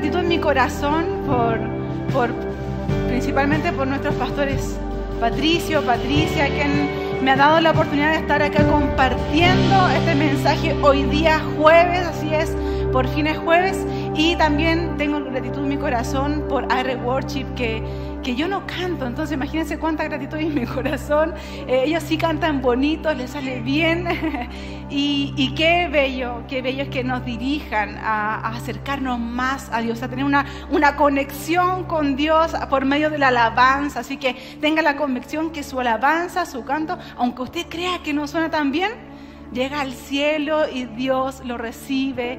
gratitud en mi corazón por, por principalmente por nuestros pastores Patricio, Patricia, quien me ha dado la oportunidad de estar acá compartiendo este mensaje hoy día jueves, así es, por fin es jueves. Y también tengo gratitud en mi corazón por Air Worship que que yo no canto, entonces imagínense cuánta gratitud hay en mi corazón. Eh, ellos sí cantan bonito, les sale bien. y, qué bello, qué bello es que nos dirijan a, acercarnos más a Dios, a tener una, una conexión con Dios por medio de la alabanza. Así que tenga la convicción que su alabanza, su canto, aunque usted crea que no suena tan bien, llega al cielo y Dios lo recibe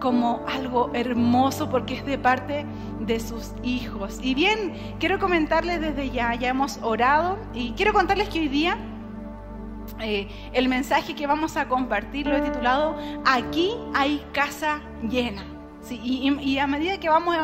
como algo hermoso porque es de parte de sus hijos. Y bien, quiero comentarles desde ya, ya hemos orado y quiero contarles que hoy día eh, el mensaje que vamos a compartir lo he titulado Aquí hay casa llena. y, a medida que vamos,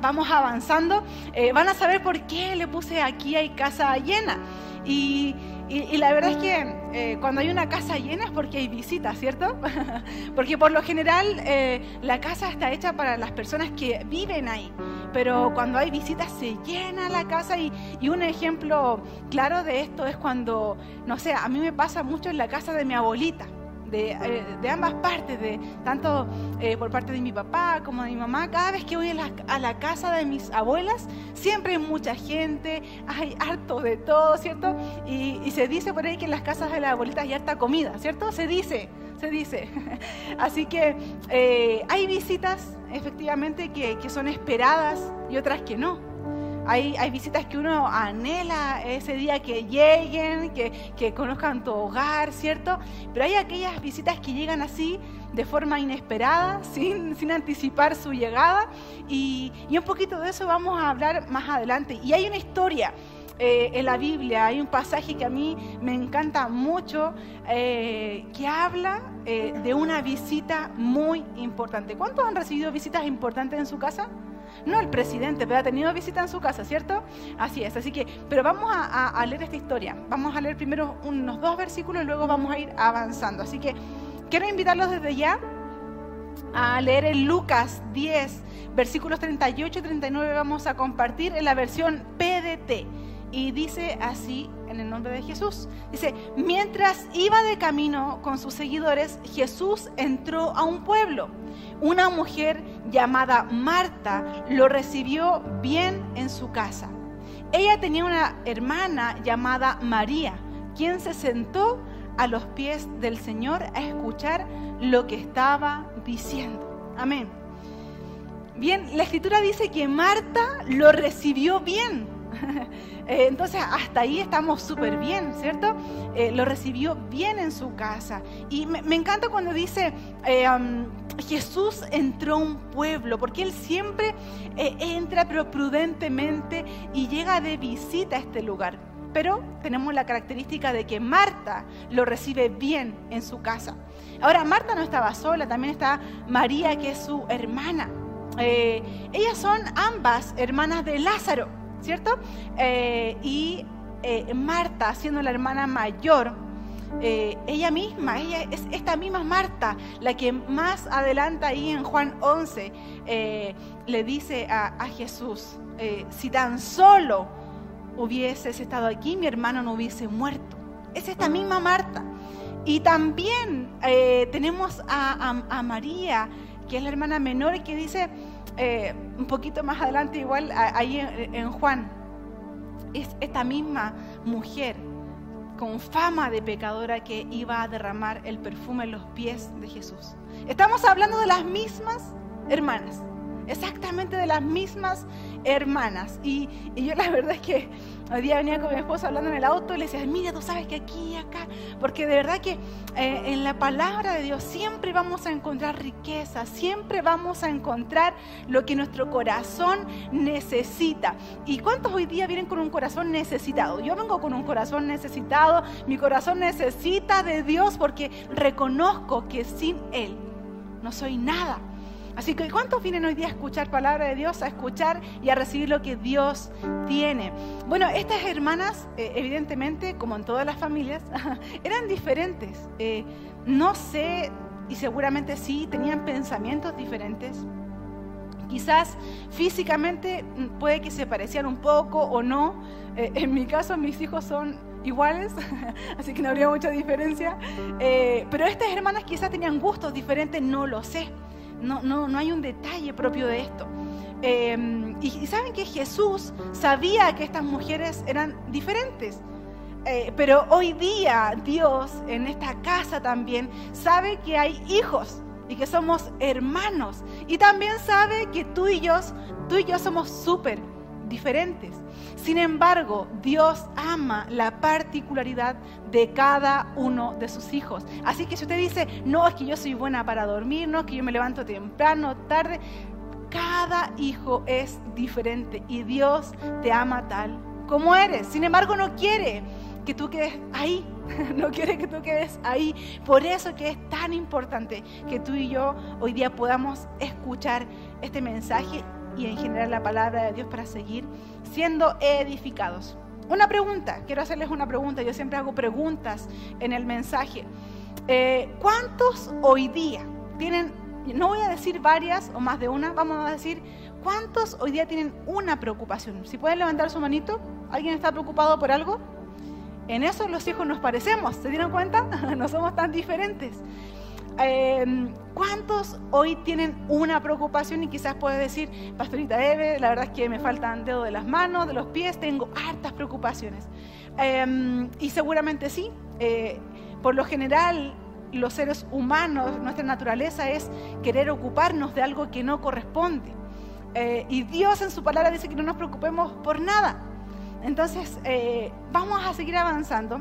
vamos avanzando, eh, van a saber por qué le puse aquí hay casa llena. Y, y, la verdad es que eh, cuando hay una casa llena es porque hay visitas, ¿cierto? porque por lo general eh, la casa está hecha para las personas que viven ahí. Pero cuando hay visitas se llena la casa y, y un ejemplo claro de esto es cuando, no sé, a mí me pasa mucho en la casa de mi abuelita. Eh, de, ambas partes, de, tanto eh, por parte de mi papá como de mi mamá. Cada vez que voy a la, casa de mis abuelas, siempre hay mucha gente, hay harto de todo, ¿cierto? Y, se dice por ahí que en las casas de las abuelitas ya está comida, ¿cierto? Se dice, se dice. Así que eh, hay visitas, efectivamente, que son esperadas y otras que no. Hay, visitas que uno anhela ese día que lleguen, que, conozcan tu hogar, ¿cierto? Pero hay aquellas visitas que llegan así de forma inesperada, sin, sin anticipar su llegada. Y, un poquito de eso vamos a hablar más adelante. Y hay una historia. Eh, en la Biblia hay un pasaje que a mí me encanta mucho eh, que habla eh, de una visita muy importante. ¿Cuántos han recibido visitas importantes en su casa? No el presidente, pero ha tenido visita en su casa, ¿cierto? Así es, así que, pero vamos a, leer esta historia. Vamos a leer primero unos dos versículos y luego vamos a ir avanzando. Así que quiero invitarlos desde ya a leer en Lucas 10, versículos 38 y 39. Vamos a compartir en la versión PDT. Y dice así en el nombre de Jesús. Dice, mientras iba de camino con sus seguidores, Jesús entró a un pueblo una mujer llamada Marta lo recibió bien en su casa. Ella tenía una hermana llamada María, quien se sentó a los pies del Señor a escuchar lo que estaba diciendo. Amén. Bien, la escritura dice que Marta lo recibió bien. Eh, entonces, hasta ahí estamos súper bien, ¿cierto? Eh, lo recibió bien en su casa. Y me, encanta cuando dice, eh, Jesús entró a un pueblo, porque Él siempre entra, pero prudentemente, y llega de visita a este lugar. Pero tenemos la característica de que Marta lo recibe bien en su casa. Ahora, Marta no estaba sola, también está María, que es su hermana. ellas son ambas hermanas de Lázaro. ¿Cierto? Eh, y eh, Marta, siendo la hermana mayor, eh, ella misma, ella es esta misma Marta, la que más adelanta ahí en Juan 11 le dice a, Jesús, si tan solo hubieses estado aquí, mi hermano no hubiese muerto. Es esta misma Marta. Y también tenemos a, María, que es la hermana menor, y que dice, eh, un poquito más adelante, igual ahí en, Juan, es esta misma mujer con fama de pecadora que iba a derramar el perfume en los pies de Jesús. Estamos hablando de las mismas hermanas, exactamente de las mismas hermanas. Y, yo la verdad es que hoy día venía con mi esposa hablando en el auto y le decía, mira, tú sabes que aquí y acá, porque de verdad que eh, en la palabra de Dios siempre vamos a encontrar riqueza, siempre vamos a encontrar lo que nuestro corazón necesita. ¿Y cuántos hoy día vienen con un corazón necesitado? Yo vengo con un corazón necesitado, mi corazón necesita de Dios porque reconozco que sin Él no soy nada. Así que ¿cuántos vienen hoy día a escuchar palabra de Dios, a escuchar y a recibir lo que Dios tiene? Bueno, estas hermanas, eh, evidentemente, como en todas las familias, eran diferentes. Eh, no sé, y seguramente sí, tenían pensamientos diferentes, Quizás físicamente mm, puede que se parecieran un poco o no. Eh, en mi caso mis hijos son iguales, así que no habría mucha diferencia. Pero estas hermanas quizás tenían gustos diferentes, no lo sé. No, no, no hay un detalle propio de esto. Em, y, saben que Jesús sabía que estas mujeres eran diferentes. Eh, pero hoy día Dios en esta casa también sabe que hay hijos y que somos hermanos. Y también sabe que tú y yo, tú y yo somos súper diferentes. Sin embargo, Dios ama la particularidad de cada uno de sus hijos. Así que si usted dice, no, es que yo soy buena para dormir, no, es que yo me levanto temprano, tarde, cada hijo es diferente y Dios te ama tal como eres. Sin embargo, no quiere que tú quedes ahí, no quiere que tú quedes ahí. Por eso que es tan importante que tú y yo hoy día podamos escuchar este mensaje y en general la palabra de Dios para seguir siendo edificados. Una pregunta, quiero hacerles una pregunta, yo siempre hago preguntas en el mensaje. Eh, ¿Cuántos hoy día tienen, no voy a decir varias o más de una, vamos a decir, ¿cuántos hoy día tienen una preocupación? Si pueden levantar su manito, ¿alguien está preocupado por algo? En eso los hijos nos parecemos, ¿se dieron cuenta? no somos tan diferentes. Em, ¿Cuántos hoy tienen una preocupación y quizás puede decir, Pastorita Eve, la verdad es que me faltan dedos de las manos, de los pies, tengo hartas preocupaciones? Em, y seguramente sí. Eh, por lo general, los seres humanos, nuestra naturaleza es querer ocuparnos de algo que no corresponde. Eh, y Dios en su palabra dice que no nos preocupemos por nada. Entonces, eh, vamos a seguir avanzando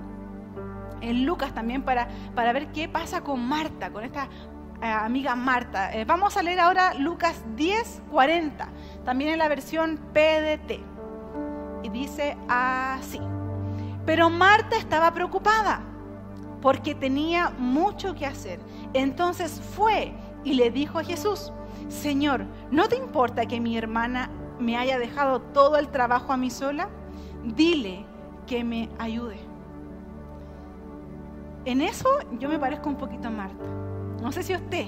en Lucas también para, para ver qué pasa con Marta, con esta eh, amiga Marta. Eh, vamos a leer ahora Lucas 10, 40, también en la versión PDT. Y dice así. Pero Marta estaba preocupada porque tenía mucho que hacer. Entonces fue y le dijo a Jesús, Señor, ¿no te importa que mi hermana me haya dejado todo el trabajo a mí sola? Dile que me ayude. En eso yo me parezco un poquito a Marta. No sé si usted,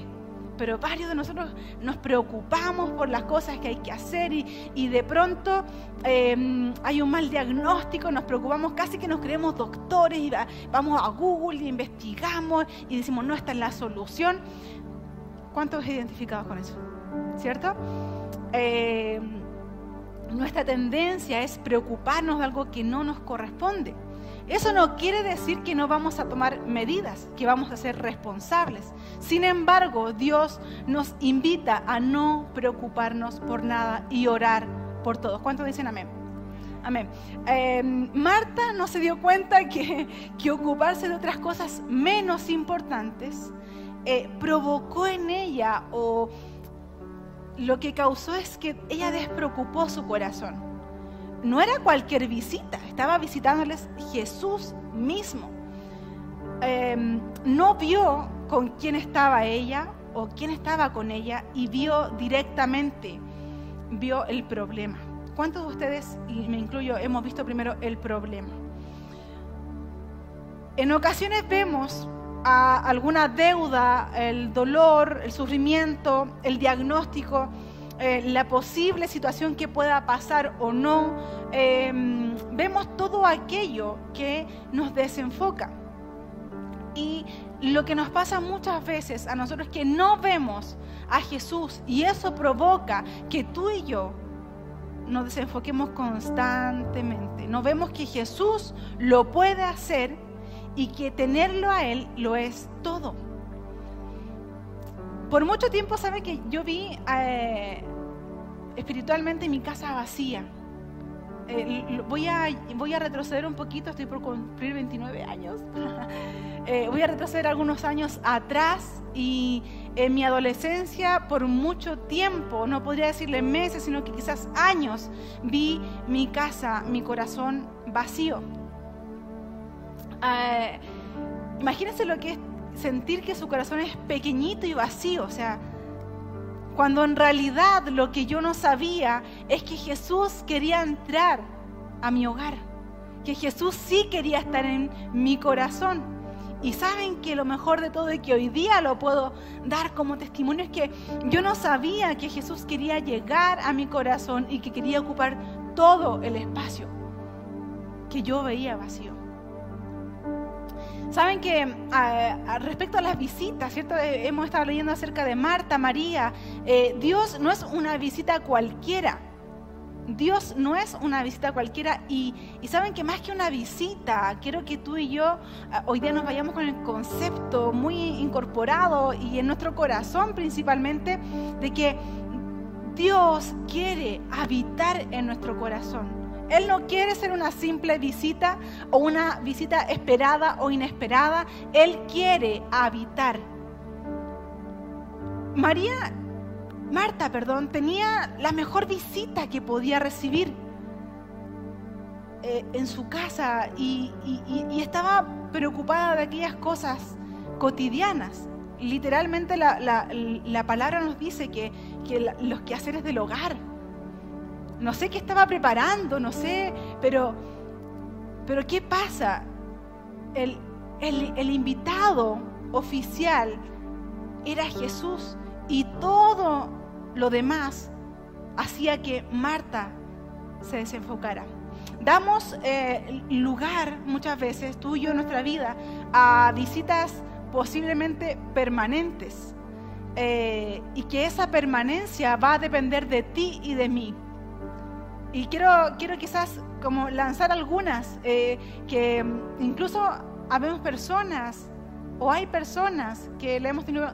pero varios de nosotros nos preocupamos por las cosas que hay que hacer y, de pronto em, hay un mal diagnóstico, nos preocupamos, casi que nos creemos doctores y vamos a Google y investigamos y decimos, no, esta es la solución. ¿Cuántos identificados con eso? ¿Cierto? Em, nuestra tendencia es preocuparnos de algo que no nos corresponde. Eso no quiere decir que no vamos a tomar medidas, que vamos a ser responsables. Sin embargo, Dios nos invita a no preocuparnos por nada y orar por todos. ¿Cuántos dicen amén? Amén. Em, Marta no se dio cuenta que, ocuparse de otras cosas menos importantes eh, provocó en ella o lo que causó es que ella despreocupó su corazón no era cualquier visita, estaba visitándoles Jesús mismo. Em, no vio con quién estaba ella o quién estaba con ella y vio directamente, vio el problema. ¿Cuántos de ustedes, y me incluyo, hemos visto primero el problema? En ocasiones vemos a alguna deuda, el dolor, el sufrimiento, el diagnóstico, eh, la posible situación que pueda pasar o no, em, vemos todo aquello que nos desenfoca. Y lo que nos pasa muchas veces a nosotros es que no vemos a Jesús y eso provoca que tú y yo nos desenfoquemos constantemente. No vemos que Jesús lo puede hacer y que tenerlo a Él lo es todo. Por mucho tiempo, ¿sabe que yo vi eh, espiritualmente mi casa vacía? Eh, voy, a, voy a retroceder un poquito, estoy por cumplir 29 años. Eh, voy a retroceder algunos años atrás y en mi adolescencia, por mucho tiempo, no podría decirle meses, sino que quizás años, vi mi casa, mi corazón vacío. imagínense lo que es sentir que su corazón es pequeñito y vacío, o sea, cuando en realidad lo que yo no sabía es que Jesús quería entrar a mi hogar, que Jesús sí quería estar en mi corazón. Y saben que lo mejor de todo y que hoy día lo puedo dar como testimonio es que yo no sabía que Jesús quería llegar a mi corazón y que quería ocupar todo el espacio que yo veía vacío. Saben que respecto a las visitas, ¿cierto? Eh, hemos estado leyendo acerca de Marta, María. Eh, Dios no es una visita cualquiera. Dios no es una visita cualquiera y, saben que más que una visita, quiero que tú y yo ah, hoy día nos vayamos con el concepto muy incorporado y en nuestro corazón principalmente de que Dios quiere habitar en nuestro corazón. Él no quiere ser una simple visita o una visita esperada o inesperada. Él quiere habitar. María Marta, perdón, tenía la mejor visita que podía recibir eh, en su casa y, estaba preocupada de aquellas cosas cotidianas. Literalmente la, palabra nos dice que, los quehaceres del hogar. No sé qué estaba preparando, no sé, pero, pero ¿qué pasa? el, invitado oficial era Jesús y todo lo demás hacía que Marta se desenfocara. Damos eh, lugar muchas veces, tú y yo en nuestra vida, a visitas posiblemente permanentes. Eh, y que esa permanencia va a depender de ti y de mí. Y quiero, quiero quizás como lanzar algunas, eh, que incluso habemos personas o hay personas que le hemos tenido,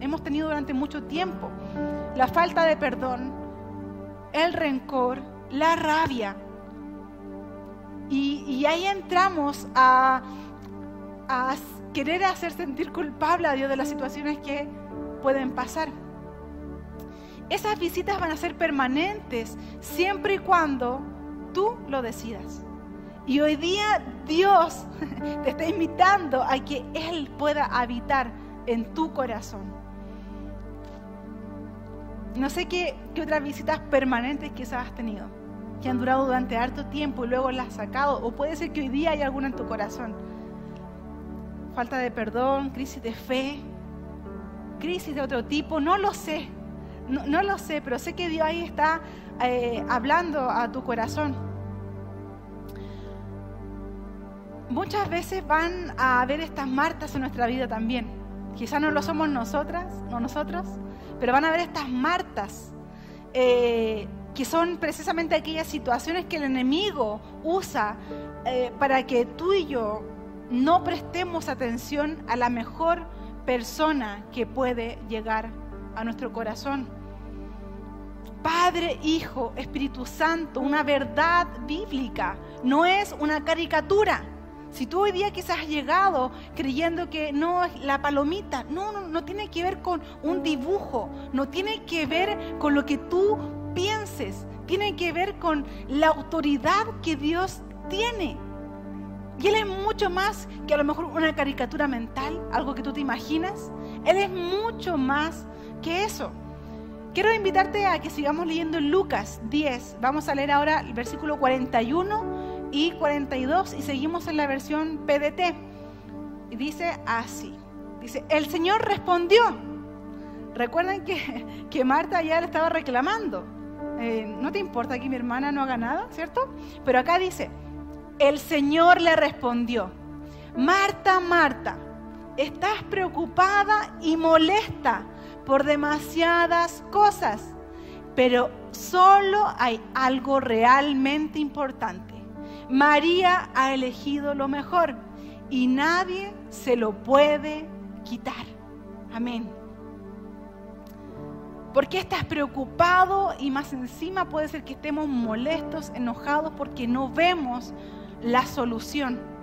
hemos tenido durante mucho tiempo la falta de perdón, el rencor, la rabia. Y, ahí entramos a querer hacer sentir culpable a Dios de las situaciones que pueden pasar. Esas visitas van a ser permanentes siempre y cuando tú lo decidas. Y hoy día Dios te está invitando a que Él pueda habitar en tu corazón. No sé qué, otras visitas permanentes quizás has tenido, que han durado durante harto tiempo y luego las has sacado, o puede ser que hoy día hay alguna en tu corazón. Falta de perdón, crisis de fe, crisis de otro tipo, no lo sé, no, lo sé, pero sé que Dios ahí está eh, hablando a tu corazón. Muchas veces van a haber estas martas en nuestra vida también. Quizás no lo somos nosotras, no nosotros, pero van a ver estas martas, eh, que son precisamente aquellas situaciones que el enemigo usa eh, para que tú y yo no prestemos atención a la mejor persona que puede llegar a nuestro corazón. Padre, Hijo, Espíritu Santo, una verdad bíblica, no es una caricatura. Si tú hoy día quizás has llegado creyendo que no es la palomita, no, no, no tiene que ver con un dibujo, no tiene que ver con lo que tú pienses, tiene que ver con la autoridad que Dios tiene. Y Él es mucho más que a lo mejor una caricatura mental, algo que tú te imaginas. Él es mucho más que eso. Quiero invitarte a que sigamos leyendo Lucas 10. Vamos a leer ahora el versículo 41 y 42 y seguimos en la versión PDT. Y dice así, dice, el Señor respondió. Recuerden que, que Marta ya le estaba reclamando. Eh, no te importa que mi hermana no haga nada, ¿cierto? Pero acá dice, el Señor le respondió, Marta, Marta, estás preocupada y molesta por demasiadas cosas, pero solo hay algo realmente importante. María ha elegido lo mejor y nadie se lo puede quitar. Amén. ¿Por qué estás preocupado? Y más encima puede ser que estemos molestos, enojados porque no vemos la solución.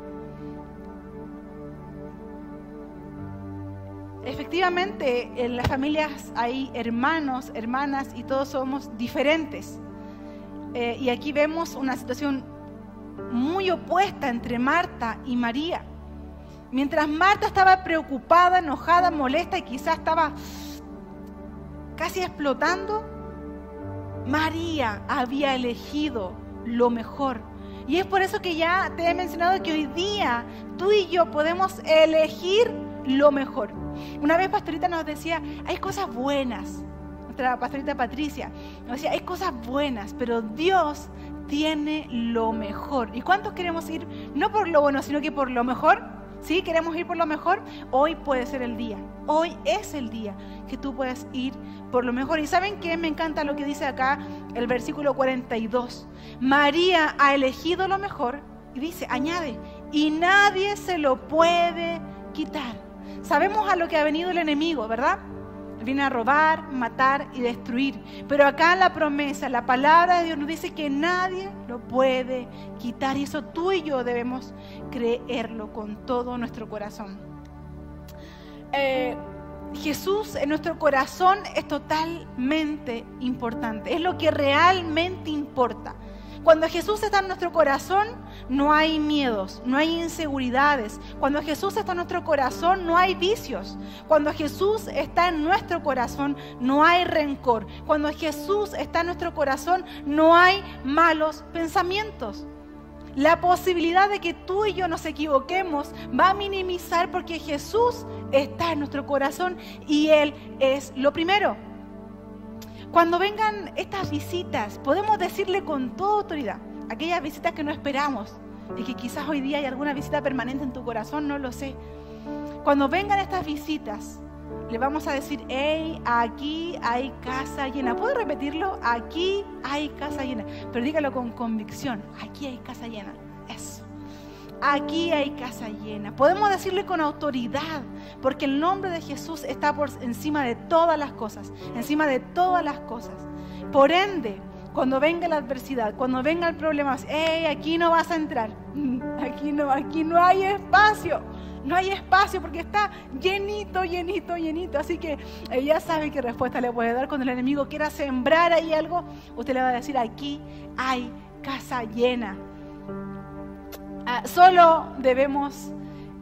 Efectivamente, en las familias hay hermanos, hermanas y todos somos diferentes. Eh, y aquí vemos una situación muy opuesta entre Marta y María. Mientras Marta estaba preocupada, enojada, molesta y quizás estaba casi explotando, María había elegido lo mejor. Y es por eso que ya te he mencionado que hoy día tú y yo podemos elegir lo mejor. Una vez Pastorita nos decía, hay cosas buenas. Nuestra pastorita Patricia nos decía, hay cosas buenas, pero Dios tiene lo mejor. ¿Y cuántos queremos ir no por lo bueno, sino que por lo mejor? ¿Sí? ¿Queremos ir por lo mejor? Hoy puede ser el día. Hoy es el día que tú puedes ir por lo mejor. ¿Y saben qué? Me encanta lo que dice acá el versículo 42. María ha elegido lo mejor y dice, añade, y nadie se lo puede quitar. Sabemos a lo que ha venido el enemigo, ¿verdad? Viene a robar, matar y destruir. Pero acá la promesa, la palabra de Dios nos dice que nadie lo puede quitar. Y eso tú y yo debemos creerlo con todo nuestro corazón. Eh, Jesús en nuestro corazón es totalmente importante. Es lo que realmente importa. Cuando Jesús está en nuestro corazón, no hay miedos, no hay inseguridades. Cuando Jesús está en nuestro corazón, no hay vicios. Cuando Jesús está en nuestro corazón, no hay rencor. Cuando Jesús está en nuestro corazón, no hay malos pensamientos. La posibilidad de que tú y yo nos equivoquemos va a minimizar porque Jesús está en nuestro corazón y Él es lo primero. Cuando vengan estas visitas, podemos decirle con toda autoridad, aquellas visitas que no esperamos y que quizás hoy día hay alguna visita permanente en tu corazón, no lo sé. Cuando vengan estas visitas, le vamos a decir, hey, aquí hay casa llena. ¿Puedo repetirlo? Aquí hay casa llena. Pero dígalo con convicción, aquí hay casa llena. Eso. Aquí hay casa llena. Podemos decirle con autoridad, porque el nombre de Jesús está por encima de todas las cosas, encima de todas las cosas. Por ende, cuando venga la adversidad, cuando venga el problema, hey, aquí no vas a entrar. Aquí no, aquí no hay espacio. No hay espacio porque está llenito, llenito, llenito. Así que ella sabe qué respuesta le puede dar cuando el enemigo quiera sembrar ahí algo. Usted le va a decir, aquí hay casa llena. Ah, solo debemos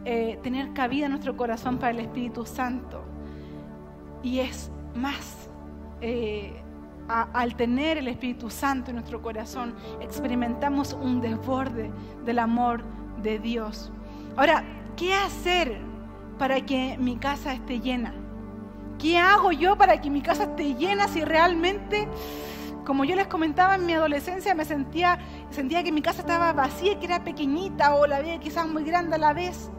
eh, tener cabida en nuestro corazón para el Espíritu Santo. Y es más, eh, al tener el Espíritu Santo en nuestro corazón, experimentamos un desborde del amor de Dios. Ahora, ¿qué hacer para que mi casa esté llena? ¿Qué hago yo para que mi casa esté llena si realmente como yo les comentaba en mi adolescencia, me sentía, sentía que mi casa estaba vacía, que era pequeñita o la veía quizás muy grande a la vez.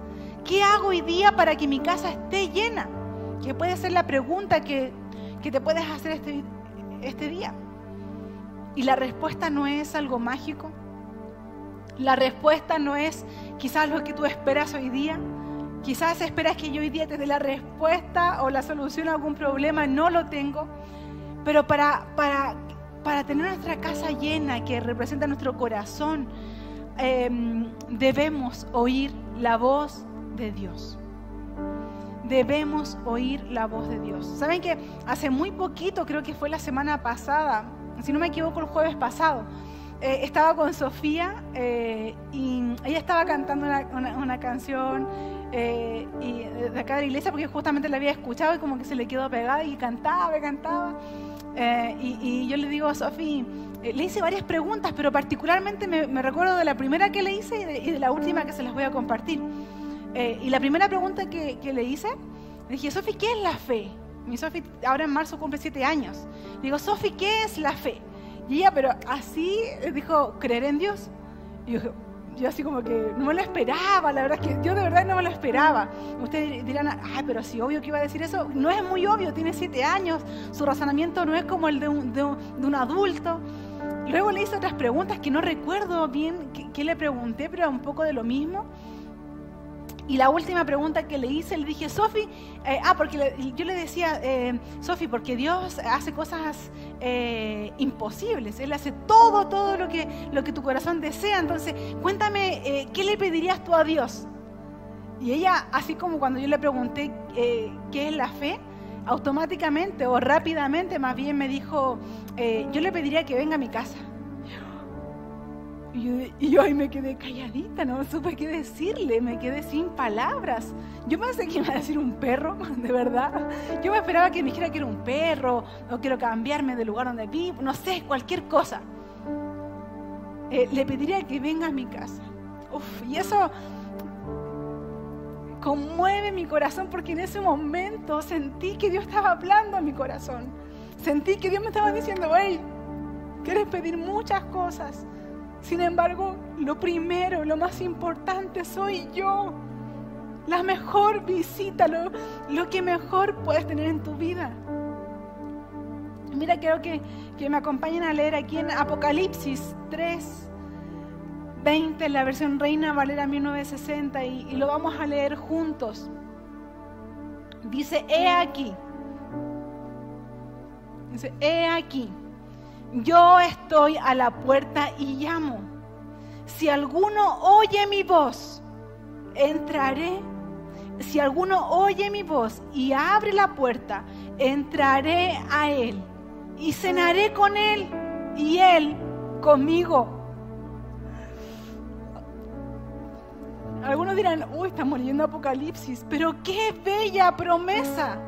¿Qué hago hoy día para que mi casa esté llena? Que puede ser la pregunta que, que te puedes hacer este, este día. Y la respuesta no es algo mágico. La respuesta no es quizás lo que tú esperas hoy día. Quizás esperas que yo hoy día te dé la respuesta o la solución a algún problema. No lo tengo. Pero para, para para tener nuestra casa llena que representa nuestro corazón, em, debemos oír la voz de Dios. Debemos oír la voz de Dios. Saben que hace muy poquito, creo que fue la semana pasada, si no me equivoco, el jueves pasado, eh, estaba con Sofía eh, y ella estaba cantando una, canción eh, y de acá de la iglesia porque justamente la había escuchado y como que se le quedó pegada y cantaba, cantaba. Eh, y, yo le digo a Sofi, eh, le hice varias preguntas, pero particularmente me, recuerdo de la primera que le hice y de, la última que se las voy a compartir. Eh, y la primera pregunta que, le hice, le dije, Sofi, ¿qué es la fe? Mi Sofi ahora en marzo cumple siete años. Digo, Sofi, ¿qué es la fe? Y ella, pero así dijo, creer en Dios. Y yo yo así como que no me lo esperaba, la verdad es que yo de verdad no me lo esperaba. Ustedes dirán, ay, pero si obvio que iba a decir eso. No es muy obvio, tiene siete años, su razonamiento no es como el de un, de un, adulto. Luego le hice otras preguntas que no recuerdo bien qué le pregunté, pero un poco de lo mismo. Y la última pregunta que le hice, le dije, Sofi, eh, ah, porque yo le decía, eh, Sofi, porque Dios hace cosas eh, imposibles, Él hace todo, todo lo que, lo que tu corazón desea. Entonces, cuéntame, ¿qué le pedirías tú a Dios? Y ella, así como cuando yo le pregunté qué es la fe, automáticamente o rápidamente más bien me dijo, yo le pediría que venga a mi casa. Y yo, ahí me quedé calladita, no supe qué decirle, me quedé sin palabras. Yo pensé que iba a decir un perro, de verdad. Yo me esperaba que me dijera que era un perro, o quiero cambiarme del lugar donde vivo, no sé, cualquier cosa. eh, le pediría que venga a mi casa. Uf, y eso conmueve mi corazón porque en ese momento sentí que Dios estaba hablando a mi corazón. Sentí que Dios me estaba diciendo, hey, quieres pedir muchas cosas. Sin embargo, lo primero, lo más importante soy yo. La mejor visita, lo, lo que mejor puedes tener en tu vida. Mira, quiero que, que me acompañen a leer aquí en Apocalipsis 3, 20, en la versión Reina Valera 1960, y, y lo vamos a leer juntos. Dice, he aquí. Dice, he aquí. Yo estoy a la puerta y llamo. Si alguno oye mi voz, entraré. Si alguno oye mi voz y abre la puerta, entraré a él y cenaré con él y él conmigo. Algunos dirán, uy, estamos leyendo Apocalipsis, pero qué bella promesa,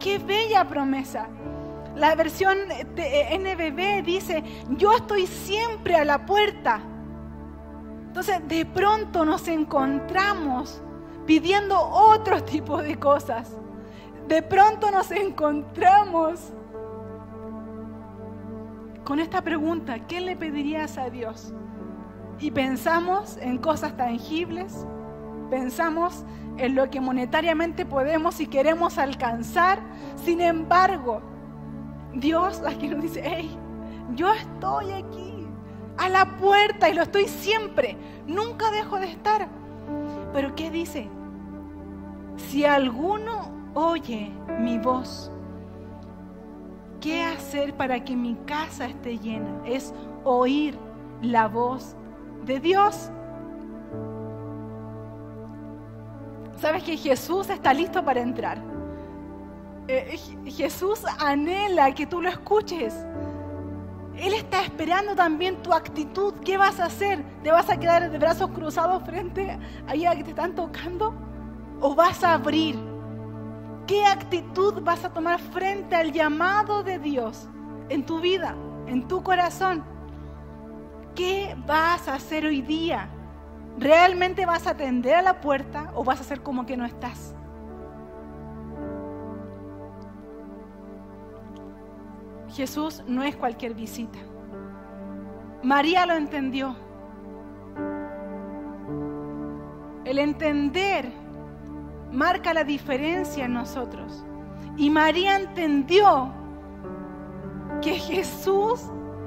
qué bella promesa. La versión de NBB dice, yo estoy siempre a la puerta. Entonces, de pronto nos encontramos pidiendo otro tipo de cosas. De pronto nos encontramos con esta pregunta, ¿qué le pedirías a Dios? y pensamos en cosas tangibles, pensamos en lo que monetariamente podemos y queremos alcanzar. Sin embargo, Dios aquí nos dice, hey, yo estoy aquí, a la puerta y lo estoy siempre, nunca dejo de estar. Pero ¿qué dice? Si alguno oye mi voz, ¿qué hacer para que mi casa esté llena? Es oír la voz de Dios. Sabes que Jesús está listo para entrar. Eh, Jesús anhela que tú lo escuches. Él está esperando también tu actitud. ¿Qué vas a hacer? ¿Te vas a quedar de brazos cruzados frente a ella que te están tocando? ¿O vas a abrir? ¿Qué actitud vas a tomar frente al llamado de Dios en tu vida, en tu corazón? ¿Qué vas a hacer hoy día? ¿Realmente vas a atender a la puerta o vas a hacer como que no estás? Jesús no es cualquier visita. María lo entendió. El entender marca la diferencia en nosotros. Y María entendió que Jesús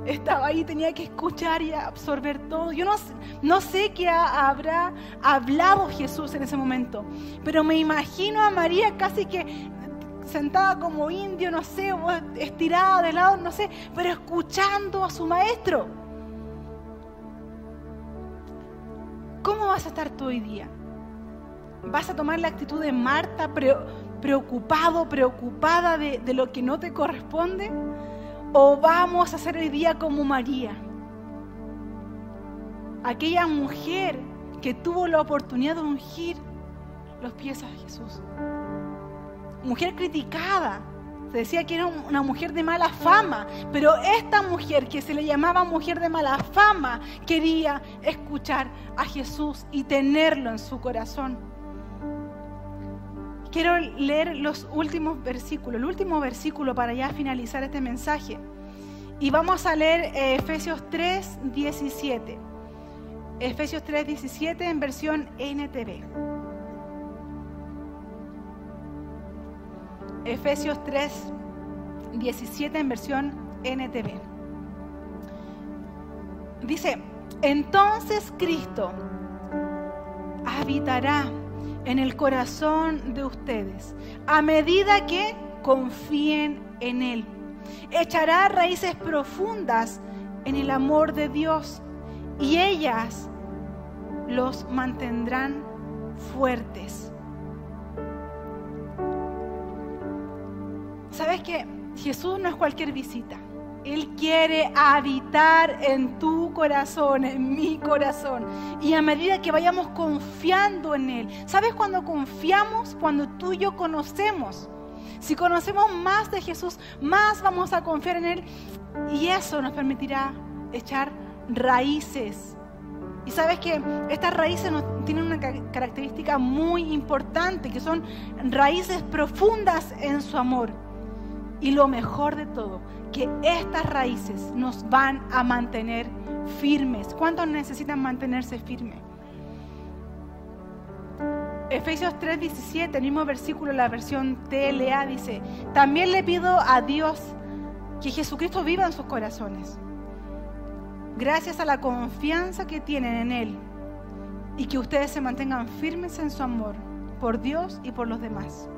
estaba ahí, tenía que escuchar y absorber todo. Yo no, no sé qué habrá hablado Jesús en ese momento, pero me imagino a María casi que sentada como indio, no sé, estirada de lado, no sé, pero escuchando a su maestro. ¿Cómo vas a estar tú hoy día? ¿Vas a tomar la actitud de Marta, preocupado, preocupada de, lo que no te corresponde? ¿O vamos a hacer hoy día como María? Aquella mujer que tuvo la oportunidad de ungir los pies a Jesús. Mujer criticada. Se decía que era una mujer de mala fama, pero esta mujer que se le llamaba mujer de mala fama quería escuchar a Jesús y tenerlo en su corazón. Quiero leer los últimos versículos, el último versículo para ya finalizar este mensaje. Y vamos a leer eh, Efesios 3, 17. Efesios 3, 17 en versión NTV. Efesios 3, 17 en versión NTV. Dice, entonces Cristo habitará en el corazón de ustedes a medida que confíen en Él. Echará raíces profundas en el amor de Dios y ellas los mantendrán fuertes. Que Jesús no es cualquier visita? Él quiere habitar en tu corazón, en mi corazón. Y a medida que vayamos confiando en Él, ¿sabes cuando confiamos? Cuando tú y yo conocemos. Si conocemos más de Jesús, más vamos a confiar en Él y eso nos permitirá echar raíces. Y sabes que estas raíces tienen una característica muy importante, que son raíces profundas en su amor. Y lo mejor de todo, que estas raíces nos van a mantener firmes. ¿Cuántos necesitan mantenerse firmes? Efesios 3:17, el mismo versículo, la versión TLA dice, también le pido a Dios que Jesucristo viva en sus corazones, gracias a la confianza que tienen en Él, y que ustedes se mantengan firmes en su amor por Dios y por los demás.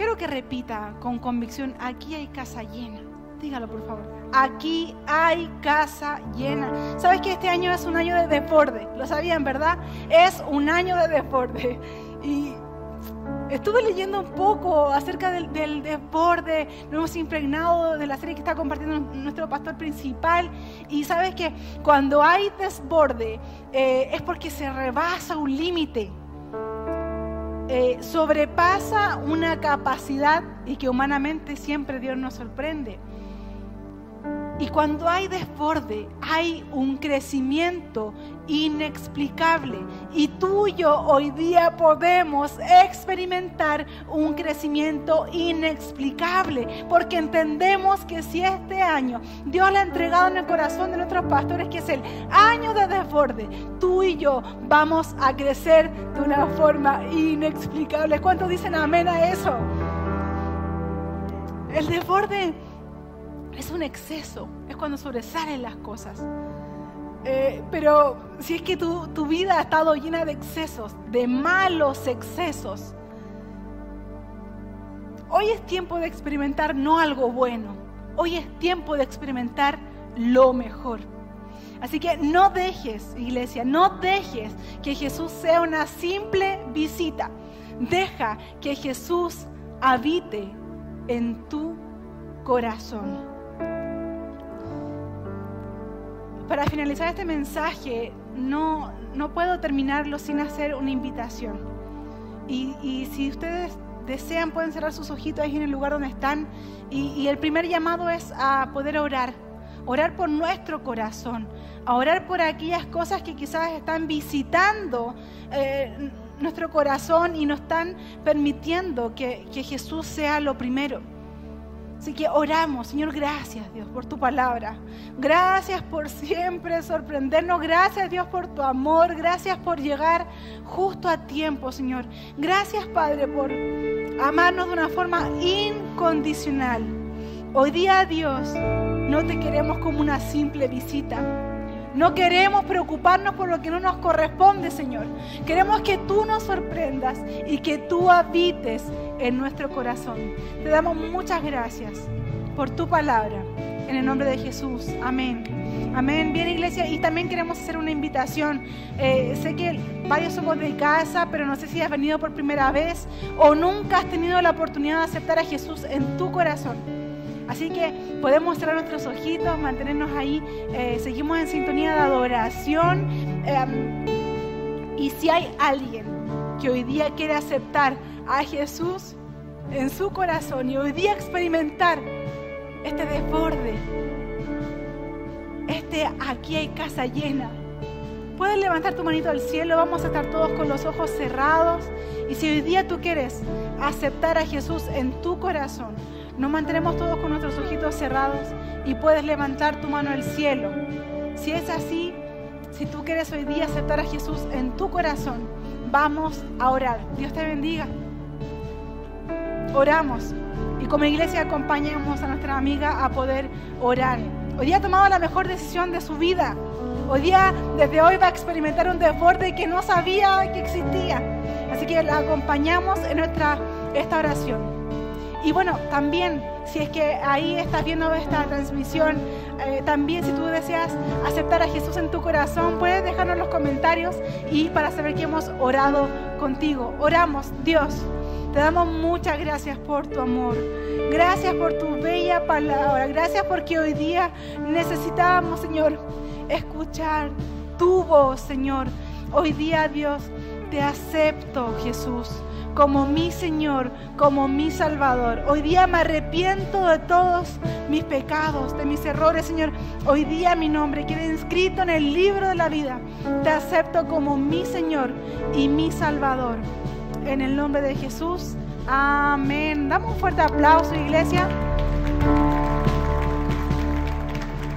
Quiero que repita con convicción, aquí hay casa llena. Dígalo por favor. Aquí hay casa llena. ¿Sabes que este año es un año de desborde? Lo sabían, ¿verdad? Es un año de desborde. Y estuve leyendo un poco acerca del, del, desborde, nos hemos impregnado de la serie que está compartiendo nuestro pastor principal. Y sabes que cuando hay desborde eh, es porque se rebasa un límite. Eh, sobrepasa una capacidad y que humanamente siempre Dios nos sorprende. Y cuando hay desborde, hay un crecimiento inexplicable. Y tú y yo hoy día podemos experimentar un crecimiento inexplicable. Porque entendemos que si este año Dios le ha entregado en el corazón de nuestros pastores, que es el año de desborde, tú y yo vamos a crecer de una forma inexplicable. ¿Cuántos dicen amén a eso? El desborde es un exceso, es cuando sobresalen las cosas. Eh, pero si es que tu, tu vida ha estado llena de excesos, de malos excesos, hoy es tiempo de experimentar no algo bueno, hoy es tiempo de experimentar lo mejor. Así que no dejes, iglesia, no dejes que Jesús sea una simple visita. Deja que Jesús habite en tu corazón. Para finalizar este mensaje, no, no puedo terminarlo sin hacer una invitación. Y, si ustedes desean, pueden cerrar sus ojitos ahí en el lugar donde están. Y, el primer llamado es a poder orar. Orar por nuestro corazón. A orar por aquellas cosas que quizás están visitando eh, nuestro corazón y no están permitiendo que, que Jesús sea lo primero. Así que oramos, Señor, gracias Dios por tu palabra. Gracias por siempre sorprendernos. Gracias Dios por tu amor. Gracias por llegar justo a tiempo, Señor. Gracias Padre por amarnos de una forma incondicional. Hoy día Dios no te queremos como una simple visita. No queremos preocuparnos por lo que no nos corresponde, Señor. Queremos que tú nos sorprendas y que tú habites en nuestro corazón. Te damos muchas gracias por tu palabra. En el nombre de Jesús. Amén. Amén. Bien, iglesia. Y también queremos hacer una invitación. Eh, sé que varios somos de casa, pero no sé si has venido por primera vez o nunca has tenido la oportunidad de aceptar a Jesús en tu corazón. Así que podemos cerrar nuestros ojitos, mantenernos ahí. Eh, seguimos en sintonía de adoración. Em, y si hay alguien que hoy día quiere aceptar a Jesús en su corazón y hoy día experimentar este desborde, este aquí hay casa llena. Puedes levantar tu manito al cielo, vamos a estar todos con los ojos cerrados. Y si hoy día tú quieres aceptar a Jesús en tu corazón, nos mantenemos todos con nuestros ojitos cerrados y puedes levantar tu mano al cielo. Si es así, si tú quieres hoy día aceptar a Jesús en tu corazón, vamos a orar. Dios te bendiga. Oramos y como iglesia acompañamos a nuestra amiga a poder orar. Hoy día ha tomado la mejor decisión de su vida. Hoy día, desde hoy, va a experimentar un desborde que no sabía que existía. Así que la acompañamos en nuestra, esta oración. Y bueno, también, si es que ahí estás viendo esta transmisión, eh, también si tú deseas aceptar a Jesús en tu corazón, puedes dejarnos los comentarios y para saber que hemos orado contigo. Oramos, Dios, te damos muchas gracias por tu amor. Gracias por tu bella palabra. Gracias porque hoy día necesitamos, Señor, escuchar tu voz, Señor. Hoy día, Dios, te acepto, Jesús como mi Señor, como mi Salvador. Hoy día me arrepiento de todos mis pecados, de mis errores, Señor. Hoy día mi nombre queda inscrito en el libro de la vida. Te acepto como mi Señor y mi Salvador. En el nombre de Jesús. Amén. Damos un fuerte aplauso, iglesia.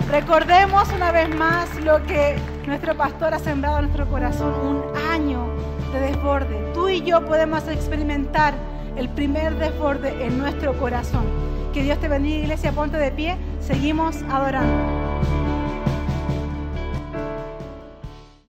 Recordemos una vez más lo que nuestro pastor ha sembrado en nuestro corazón, un año de desborde. Tú y yo podemos experimentar el primer desborde en nuestro corazón. Que Dios te bendiga, iglesia, ponte de pie, seguimos adorando.